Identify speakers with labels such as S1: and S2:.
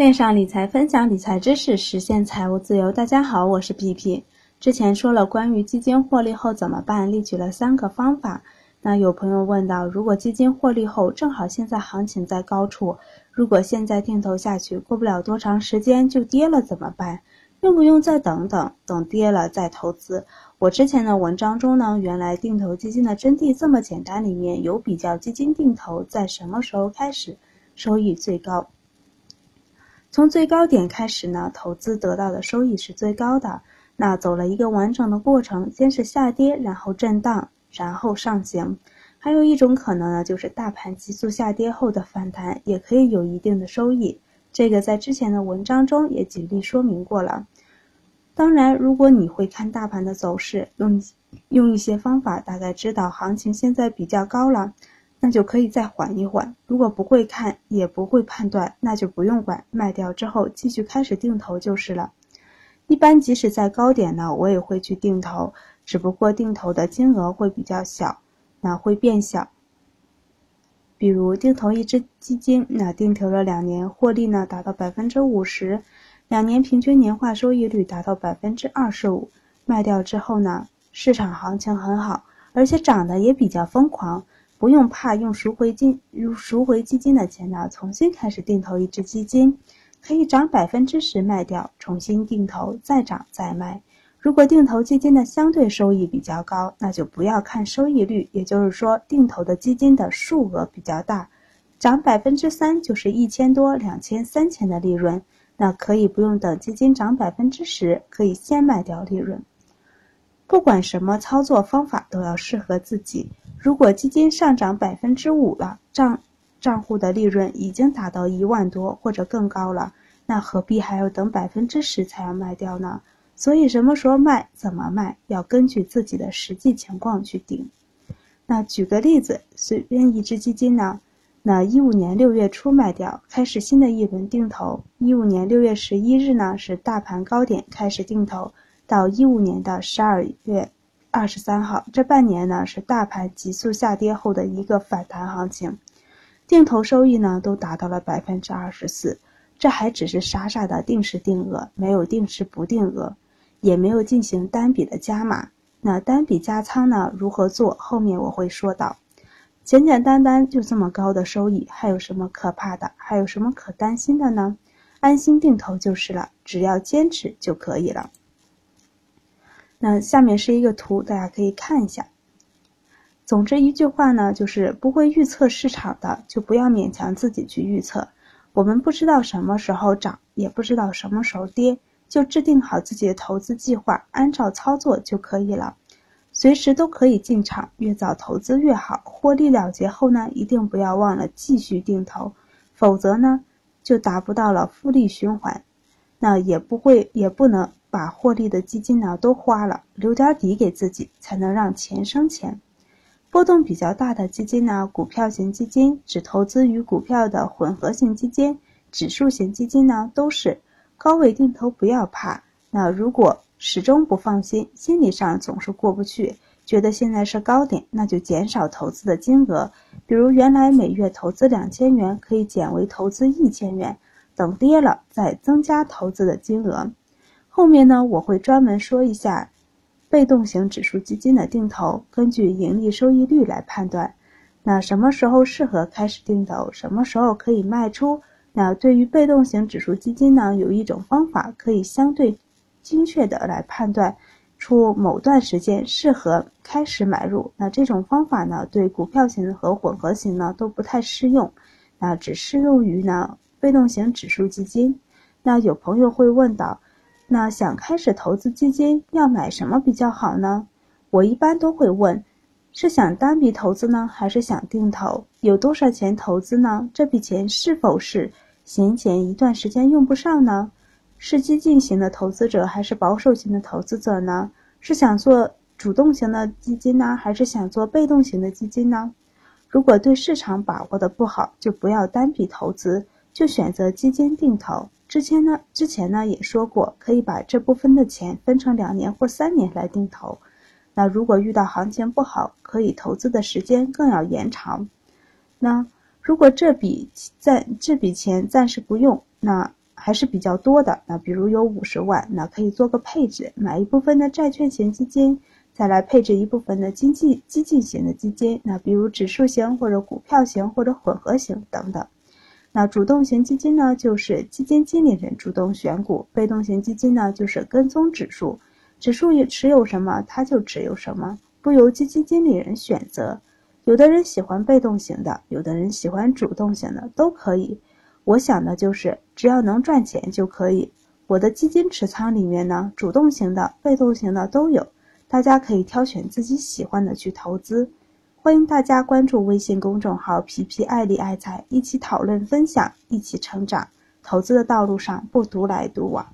S1: 线上理财分享理财知识，实现财务自由。大家好，我是皮皮。之前说了关于基金获利后怎么办，列举了三个方法。那有朋友问到，如果基金获利后正好现在行情在高处，如果现在定投下去，过不了多长时间就跌了怎么办？用不用再等等，等跌了再投资？我之前的文章中呢，原来定投基金的真谛这么简单，里面有比较基金定投在什么时候开始收益最高。从最高点开始呢，投资得到的收益是最高的。那走了一个完整的过程，先是下跌，然后震荡，然后上行。还有一种可能呢，就是大盘急速下跌后的反弹，也可以有一定的收益。这个在之前的文章中也举例说明过了。当然，如果你会看大盘的走势，用用一些方法，大概知道行情现在比较高了。那就可以再缓一缓。如果不会看，也不会判断，那就不用管，卖掉之后继续开始定投就是了。一般即使在高点呢，我也会去定投，只不过定投的金额会比较小，那会变小。比如定投一只基金，那定投了两年，获利呢达到百分之五十，两年平均年化收益率达到百分之二十五。卖掉之后呢，市场行情很好，而且涨得也比较疯狂。不用怕用赎回金、赎回基金的钱呢，重新开始定投一只基金，可以涨百分之十卖掉，重新定投，再涨再卖。如果定投基金的相对收益比较高，那就不要看收益率，也就是说定投的基金的数额比较大，涨百分之三就是一千多、两千、三千的利润，那可以不用等基金涨百分之十，可以先卖掉利润。不管什么操作方法都要适合自己。如果基金上涨百分之五了，账账户的利润已经达到一万多或者更高了，那何必还要等百分之十才要卖掉呢？所以什么时候卖，怎么卖，要根据自己的实际情况去定。那举个例子，随便一只基金呢，那一五年六月初卖掉，开始新的一轮定投。一五年六月十一日呢是大盘高点开始定投，到一五年的十二月。二十三号，这半年呢是大盘急速下跌后的一个反弹行情，定投收益呢都达到了百分之二十四，这还只是傻傻的定时定额，没有定时不定额，也没有进行单笔的加码。那单笔加仓呢如何做？后面我会说到。简简单单就这么高的收益，还有什么可怕的？还有什么可担心的呢？安心定投就是了，只要坚持就可以了。那下面是一个图，大家可以看一下。总之一句话呢，就是不会预测市场的，就不要勉强自己去预测。我们不知道什么时候涨，也不知道什么时候跌，就制定好自己的投资计划，按照操作就可以了。随时都可以进场，越早投资越好。获利了结后呢，一定不要忘了继续定投，否则呢，就达不到了复利循环，那也不会，也不能。把获利的基金呢都花了，留点底给自己，才能让钱生钱。波动比较大的基金呢，股票型基金、只投资于股票的混合型基金、指数型基金呢，都是高位定投，不要怕。那如果始终不放心，心理上总是过不去，觉得现在是高点，那就减少投资的金额。比如原来每月投资两千元，可以减为投资一千元，等跌了再增加投资的金额。后面呢，我会专门说一下被动型指数基金的定投，根据盈利收益率来判断。那什么时候适合开始定投，什么时候可以卖出？那对于被动型指数基金呢，有一种方法可以相对精确的来判断出某段时间适合开始买入。那这种方法呢，对股票型和混合型呢都不太适用，那只适用于呢被动型指数基金。那有朋友会问到。那想开始投资基金，要买什么比较好呢？我一般都会问：是想单笔投资呢，还是想定投？有多少钱投资呢？这笔钱是否是闲钱，一段时间用不上呢？是激进型的投资者，还是保守型的投资者呢？是想做主动型的基金呢，还是想做被动型的基金呢？如果对市场把握的不好，就不要单笔投资，就选择基金定投。之前呢，之前呢也说过，可以把这部分的钱分成两年或三年来定投。那如果遇到行情不好，可以投资的时间更要延长。那如果这笔暂这笔钱暂时不用，那还是比较多的，那比如有五十万，那可以做个配置，买一部分的债券型基金，再来配置一部分的经济激进型的基金，那比如指数型或者股票型或者混合型等等。那主动型基金呢，就是基金经理人主动选股；被动型基金呢，就是跟踪指数，指数也持有什么，它就持有什么，不由基金经理人选择。有的人喜欢被动型的，有的人喜欢主动型的，都可以。我想的就是，只要能赚钱就可以。我的基金持仓里面呢，主动型的、被动型的都有，大家可以挑选自己喜欢的去投资。欢迎大家关注微信公众号“皮皮爱理爱财”，一起讨论分享，一起成长。投资的道路上不独来独往。